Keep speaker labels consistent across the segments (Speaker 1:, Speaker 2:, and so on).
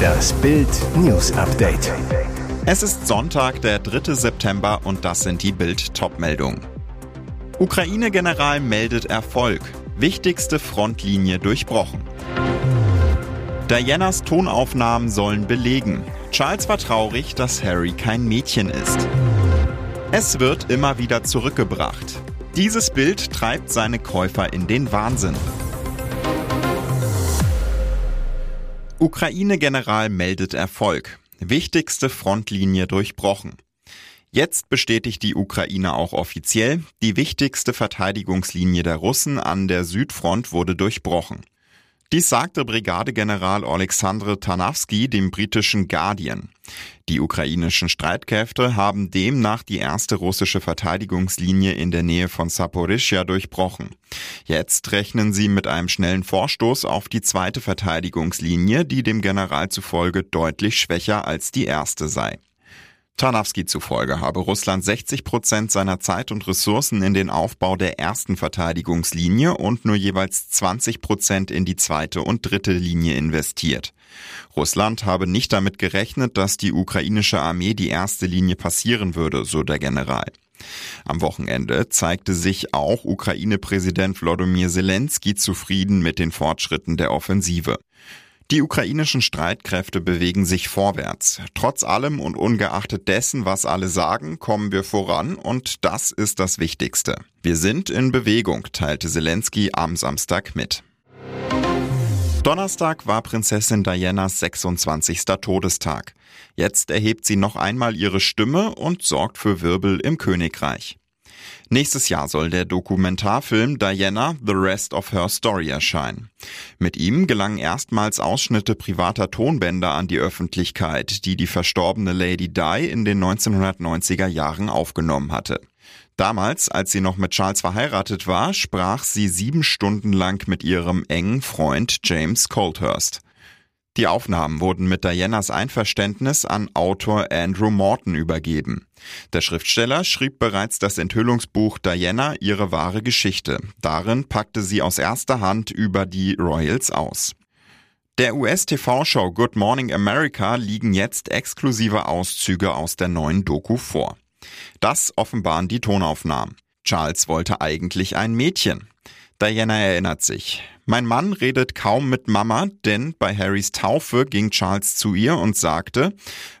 Speaker 1: Das Bild News Update.
Speaker 2: Es ist Sonntag, der 3. September und das sind die Bild Topmeldungen. Ukraine-General meldet Erfolg. Wichtigste Frontlinie durchbrochen. Dianas Tonaufnahmen sollen belegen. Charles war traurig, dass Harry kein Mädchen ist. Es wird immer wieder zurückgebracht. Dieses Bild treibt seine Käufer in den Wahnsinn. Ukraine-General meldet Erfolg. Wichtigste Frontlinie durchbrochen. Jetzt bestätigt die Ukraine auch offiziell, die wichtigste Verteidigungslinie der Russen an der Südfront wurde durchbrochen. Dies sagte Brigadegeneral Alexandre Tarnawski dem britischen Guardian. Die ukrainischen Streitkräfte haben demnach die erste russische Verteidigungslinie in der Nähe von Saporischia durchbrochen. Jetzt rechnen sie mit einem schnellen Vorstoß auf die zweite Verteidigungslinie, die dem General zufolge deutlich schwächer als die erste sei. Tarnawski zufolge habe Russland 60 Prozent seiner Zeit und Ressourcen in den Aufbau der ersten Verteidigungslinie und nur jeweils 20 Prozent in die zweite und dritte Linie investiert. Russland habe nicht damit gerechnet, dass die ukrainische Armee die erste Linie passieren würde, so der General. Am Wochenende zeigte sich auch Ukraine-Präsident Wladimir Zelensky zufrieden mit den Fortschritten der Offensive. Die ukrainischen Streitkräfte bewegen sich vorwärts. Trotz allem und ungeachtet dessen, was alle sagen, kommen wir voran und das ist das Wichtigste. Wir sind in Bewegung, teilte Zelensky am Samstag mit. Donnerstag war Prinzessin Dianas 26. Todestag. Jetzt erhebt sie noch einmal ihre Stimme und sorgt für Wirbel im Königreich. Nächstes Jahr soll der Dokumentarfilm Diana The Rest of Her Story erscheinen. Mit ihm gelangen erstmals Ausschnitte privater Tonbänder an die Öffentlichkeit, die die verstorbene Lady Di in den 1990er Jahren aufgenommen hatte. Damals, als sie noch mit Charles verheiratet war, sprach sie sieben Stunden lang mit ihrem engen Freund James Colthurst. Die Aufnahmen wurden mit Dianas Einverständnis an Autor Andrew Morton übergeben. Der Schriftsteller schrieb bereits das Enthüllungsbuch Diana ihre wahre Geschichte. Darin packte sie aus erster Hand über die Royals aus. Der US-TV-Show Good Morning America liegen jetzt exklusive Auszüge aus der neuen Doku vor. Das offenbaren die Tonaufnahmen. Charles wollte eigentlich ein Mädchen. Diana erinnert sich. Mein Mann redet kaum mit Mama, denn bei Harrys Taufe ging Charles zu ihr und sagte,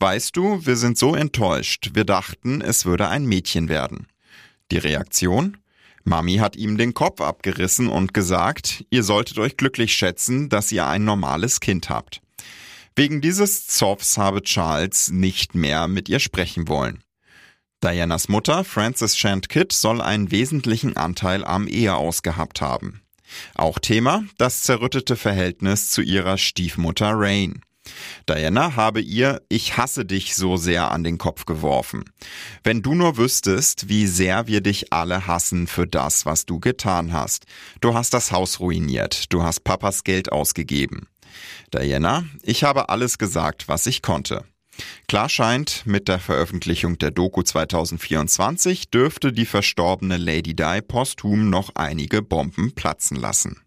Speaker 2: weißt du, wir sind so enttäuscht, wir dachten, es würde ein Mädchen werden. Die Reaktion? Mami hat ihm den Kopf abgerissen und gesagt, ihr solltet euch glücklich schätzen, dass ihr ein normales Kind habt. Wegen dieses Zoffs habe Charles nicht mehr mit ihr sprechen wollen. Dianas Mutter, Frances Shand Kidd, soll einen wesentlichen Anteil am Eheaus gehabt haben. Auch Thema das zerrüttete Verhältnis zu ihrer Stiefmutter Rain. Diana habe ihr Ich hasse dich so sehr an den Kopf geworfen. Wenn du nur wüsstest, wie sehr wir dich alle hassen für das, was du getan hast. Du hast das Haus ruiniert, du hast Papas Geld ausgegeben. Diana, ich habe alles gesagt, was ich konnte. Klar scheint, mit der Veröffentlichung der Doku 2024 dürfte die verstorbene Lady Di posthum noch einige Bomben platzen lassen.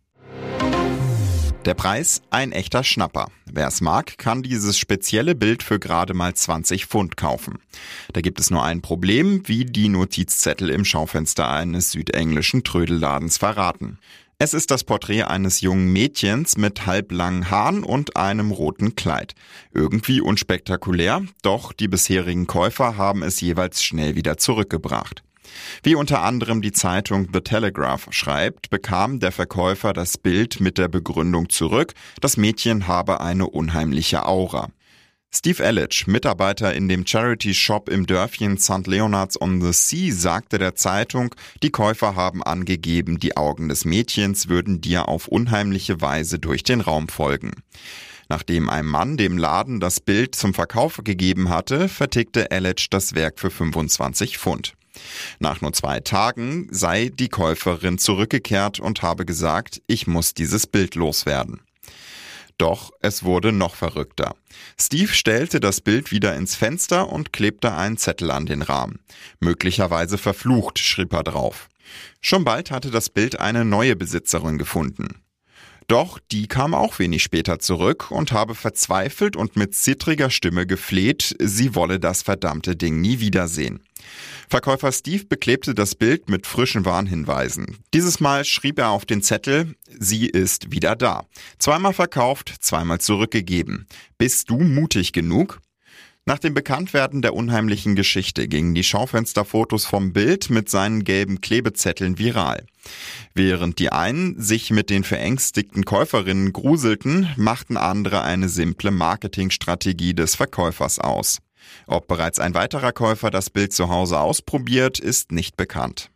Speaker 2: Der Preis ein echter Schnapper. Wer es mag, kann dieses spezielle Bild für gerade mal 20 Pfund kaufen. Da gibt es nur ein Problem, wie die Notizzettel im Schaufenster eines südenglischen Trödelladens verraten. Es ist das Porträt eines jungen Mädchens mit halblangen Haaren und einem roten Kleid. Irgendwie unspektakulär, doch die bisherigen Käufer haben es jeweils schnell wieder zurückgebracht. Wie unter anderem die Zeitung The Telegraph schreibt, bekam der Verkäufer das Bild mit der Begründung zurück, das Mädchen habe eine unheimliche Aura. Steve Ellich, Mitarbeiter in dem Charity-Shop im Dörfchen St. Leonards on the Sea, sagte der Zeitung, die Käufer haben angegeben, die Augen des Mädchens würden dir auf unheimliche Weise durch den Raum folgen. Nachdem ein Mann dem Laden das Bild zum Verkauf gegeben hatte, vertickte Ellich das Werk für 25 Pfund. Nach nur zwei Tagen sei die Käuferin zurückgekehrt und habe gesagt, ich muss dieses Bild loswerden. Doch es wurde noch verrückter. Steve stellte das Bild wieder ins Fenster und klebte einen Zettel an den Rahmen. Möglicherweise verflucht, schrieb er drauf. Schon bald hatte das Bild eine neue Besitzerin gefunden. Doch die kam auch wenig später zurück und habe verzweifelt und mit zittriger Stimme gefleht, sie wolle das verdammte Ding nie wiedersehen. Verkäufer Steve beklebte das Bild mit frischen Warnhinweisen. Dieses Mal schrieb er auf den Zettel, sie ist wieder da. Zweimal verkauft, zweimal zurückgegeben. Bist du mutig genug? Nach dem Bekanntwerden der unheimlichen Geschichte gingen die Schaufensterfotos vom Bild mit seinen gelben Klebezetteln viral. Während die einen sich mit den verängstigten Käuferinnen gruselten, machten andere eine simple Marketingstrategie des Verkäufers aus. Ob bereits ein weiterer Käufer das Bild zu Hause ausprobiert, ist nicht bekannt.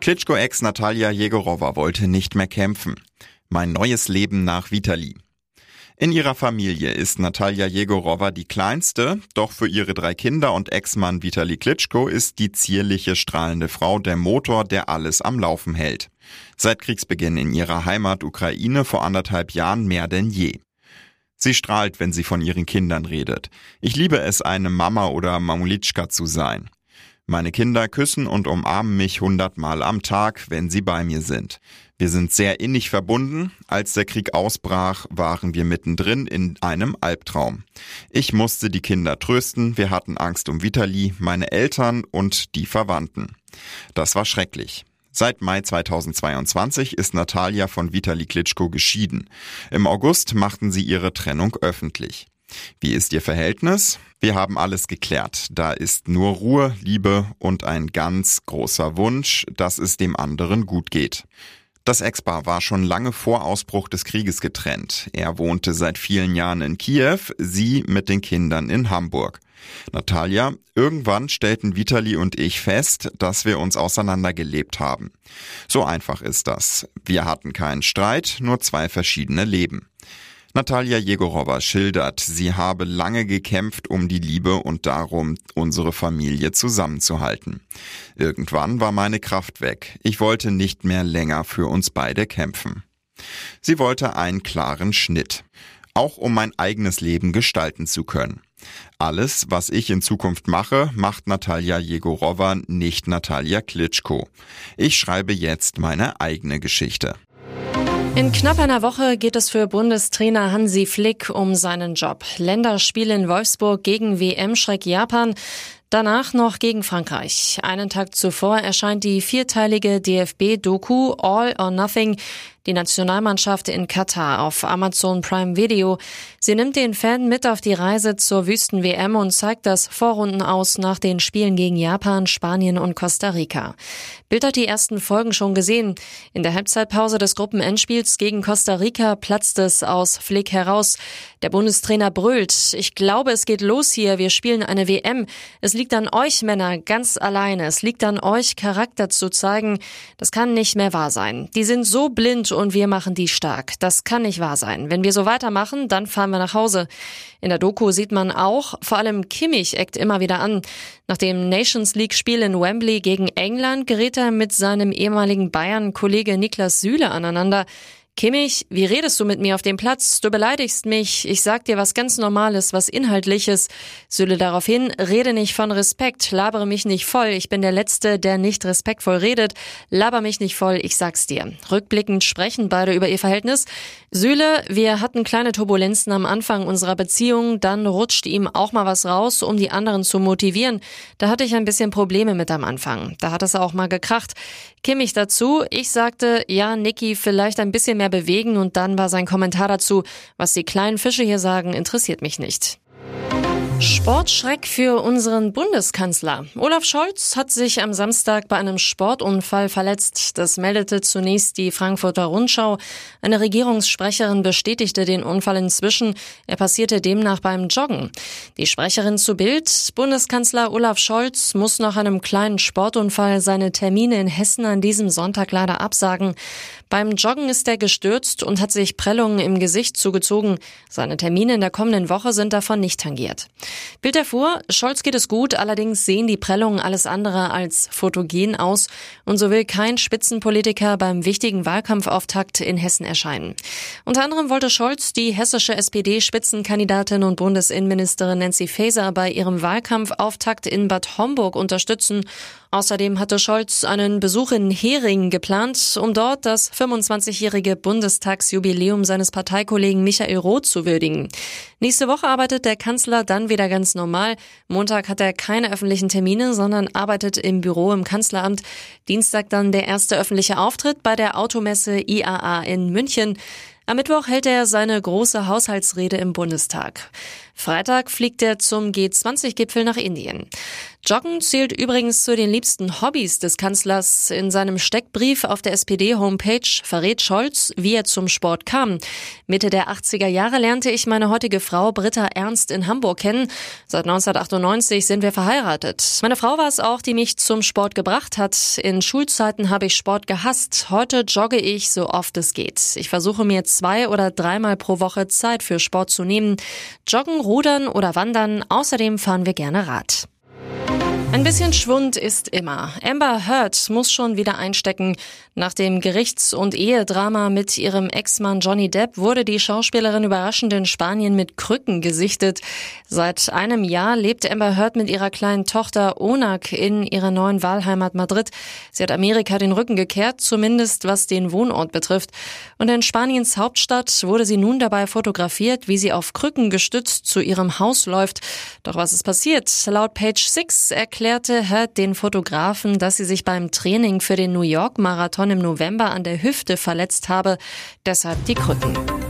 Speaker 2: Klitschko-Ex Natalia Jegorova wollte nicht mehr kämpfen. Mein neues Leben nach Vitali. In ihrer Familie ist Natalia Jegorova die kleinste, doch für ihre drei Kinder und Ex-Mann Vitali Klitschko ist die zierliche, strahlende Frau der Motor, der alles am Laufen hält. Seit Kriegsbeginn in ihrer Heimat Ukraine vor anderthalb Jahren mehr denn je. Sie strahlt, wenn sie von ihren Kindern redet. Ich liebe es, eine Mama oder Mamulitschka zu sein. Meine Kinder küssen und umarmen mich hundertmal am Tag, wenn sie bei mir sind. Wir sind sehr innig verbunden. Als der Krieg ausbrach, waren wir mittendrin in einem Albtraum. Ich musste die Kinder trösten. Wir hatten Angst um Vitali, meine Eltern und die Verwandten. Das war schrecklich. Seit Mai 2022 ist Natalia von Vitali Klitschko geschieden. Im August machten sie ihre Trennung öffentlich. Wie ist Ihr Verhältnis? Wir haben alles geklärt. Da ist nur Ruhe, Liebe und ein ganz großer Wunsch, dass es dem anderen gut geht. Das Ex-Paar war schon lange vor Ausbruch des Krieges getrennt. Er wohnte seit vielen Jahren in Kiew, sie mit den Kindern in Hamburg. Natalia, irgendwann stellten Vitali und ich fest, dass wir uns auseinandergelebt haben. So einfach ist das. Wir hatten keinen Streit, nur zwei verschiedene Leben. Natalia Jegorowa schildert, sie habe lange gekämpft um die Liebe und darum, unsere Familie zusammenzuhalten. Irgendwann war meine Kraft weg. Ich wollte nicht mehr länger für uns beide kämpfen. Sie wollte einen klaren Schnitt. Auch um mein eigenes Leben gestalten zu können. Alles, was ich in Zukunft mache, macht Natalia Jegorowa, nicht Natalia Klitschko. Ich schreibe jetzt meine eigene Geschichte.
Speaker 3: In knapp einer Woche geht es für Bundestrainer Hansi Flick um seinen Job. Länderspiel in Wolfsburg gegen WM-Schreck Japan. Danach noch gegen Frankreich. Einen Tag zuvor erscheint die vierteilige DFB-Doku All or Nothing die Nationalmannschaft in Katar auf Amazon Prime Video. Sie nimmt den Fan mit auf die Reise zur Wüsten-WM und zeigt das Vorrunden aus nach den Spielen gegen Japan, Spanien und Costa Rica. Bild hat die ersten Folgen schon gesehen. In der Halbzeitpause des Gruppenendspiels gegen Costa Rica platzt es aus Flick heraus. Der Bundestrainer brüllt, ich glaube, es geht los hier, wir spielen eine WM. Es liegt an euch Männer ganz alleine. Es liegt an euch Charakter zu zeigen. Das kann nicht mehr wahr sein. Die sind so blind und wir machen die stark. Das kann nicht wahr sein. Wenn wir so weitermachen, dann fahren wir nach Hause. In der Doku sieht man auch, vor allem Kimmich eckt immer wieder an. Nach dem Nations League Spiel in Wembley gegen England gerät er mit seinem ehemaligen Bayern-Kollege Niklas Süle aneinander. Kimmich, wie redest du mit mir auf dem Platz? Du beleidigst mich. Ich sag dir was ganz Normales, was Inhaltliches. Süle daraufhin, rede nicht von Respekt, labere mich nicht voll. Ich bin der Letzte, der nicht respektvoll redet. Laber mich nicht voll, ich sag's dir. Rückblickend sprechen beide über ihr Verhältnis. Süle, wir hatten kleine Turbulenzen am Anfang unserer Beziehung, dann rutscht ihm auch mal was raus, um die anderen zu motivieren. Da hatte ich ein bisschen Probleme mit am Anfang. Da hat es auch mal gekracht. Kimmich dazu, ich sagte, ja, Niki, vielleicht ein bisschen mehr mehr bewegen und dann war sein Kommentar dazu, was die kleinen Fische hier sagen, interessiert mich nicht. Sportschreck für unseren Bundeskanzler. Olaf Scholz hat sich am Samstag bei einem Sportunfall verletzt. Das meldete zunächst die Frankfurter Rundschau. Eine Regierungssprecherin bestätigte den Unfall inzwischen. Er passierte demnach beim Joggen. Die Sprecherin zu Bild, Bundeskanzler Olaf Scholz muss nach einem kleinen Sportunfall seine Termine in Hessen an diesem Sonntag leider absagen. Beim Joggen ist er gestürzt und hat sich Prellungen im Gesicht zugezogen. Seine Termine in der kommenden Woche sind davon nicht tangiert. Bild erfuhr, Scholz geht es gut, allerdings sehen die Prellungen alles andere als fotogen aus und so will kein Spitzenpolitiker beim wichtigen Wahlkampfauftakt in Hessen erscheinen. Unter anderem wollte Scholz die hessische SPD-Spitzenkandidatin und Bundesinnenministerin Nancy Faeser bei ihrem Wahlkampfauftakt in Bad Homburg unterstützen Außerdem hatte Scholz einen Besuch in Hering geplant, um dort das 25-jährige Bundestagsjubiläum seines Parteikollegen Michael Roth zu würdigen. Nächste Woche arbeitet der Kanzler dann wieder ganz normal. Montag hat er keine öffentlichen Termine, sondern arbeitet im Büro im Kanzleramt. Dienstag dann der erste öffentliche Auftritt bei der Automesse IAA in München. Am Mittwoch hält er seine große Haushaltsrede im Bundestag. Freitag fliegt er zum G20-Gipfel nach Indien. Joggen zählt übrigens zu den liebsten Hobbys des Kanzlers. In seinem Steckbrief auf der SPD-Homepage verrät Scholz, wie er zum Sport kam. Mitte der 80er Jahre lernte ich meine heutige Frau Britta Ernst in Hamburg kennen. Seit 1998 sind wir verheiratet. Meine Frau war es auch, die mich zum Sport gebracht hat. In Schulzeiten habe ich Sport gehasst. Heute jogge ich so oft es geht. Ich versuche mir zwei oder dreimal pro Woche Zeit für Sport zu nehmen. Joggen Rudern oder Wandern. Außerdem fahren wir gerne Rad. Ein bisschen Schwund ist immer. Amber Heard muss schon wieder einstecken. Nach dem Gerichts- und Ehedrama mit ihrem Ex-Mann Johnny Depp wurde die Schauspielerin überraschend in Spanien mit Krücken gesichtet. Seit einem Jahr lebt Amber Heard mit ihrer kleinen Tochter Onak in ihrer neuen Wahlheimat Madrid. Sie hat Amerika den Rücken gekehrt, zumindest was den Wohnort betrifft. Und in Spaniens Hauptstadt wurde sie nun dabei fotografiert, wie sie auf Krücken gestützt zu ihrem Haus läuft. Doch was ist passiert? Laut Page 6 erklärt erklärte Hurt den Fotografen, dass sie sich beim Training für den New York Marathon im November an der Hüfte verletzt habe, deshalb die Krücken.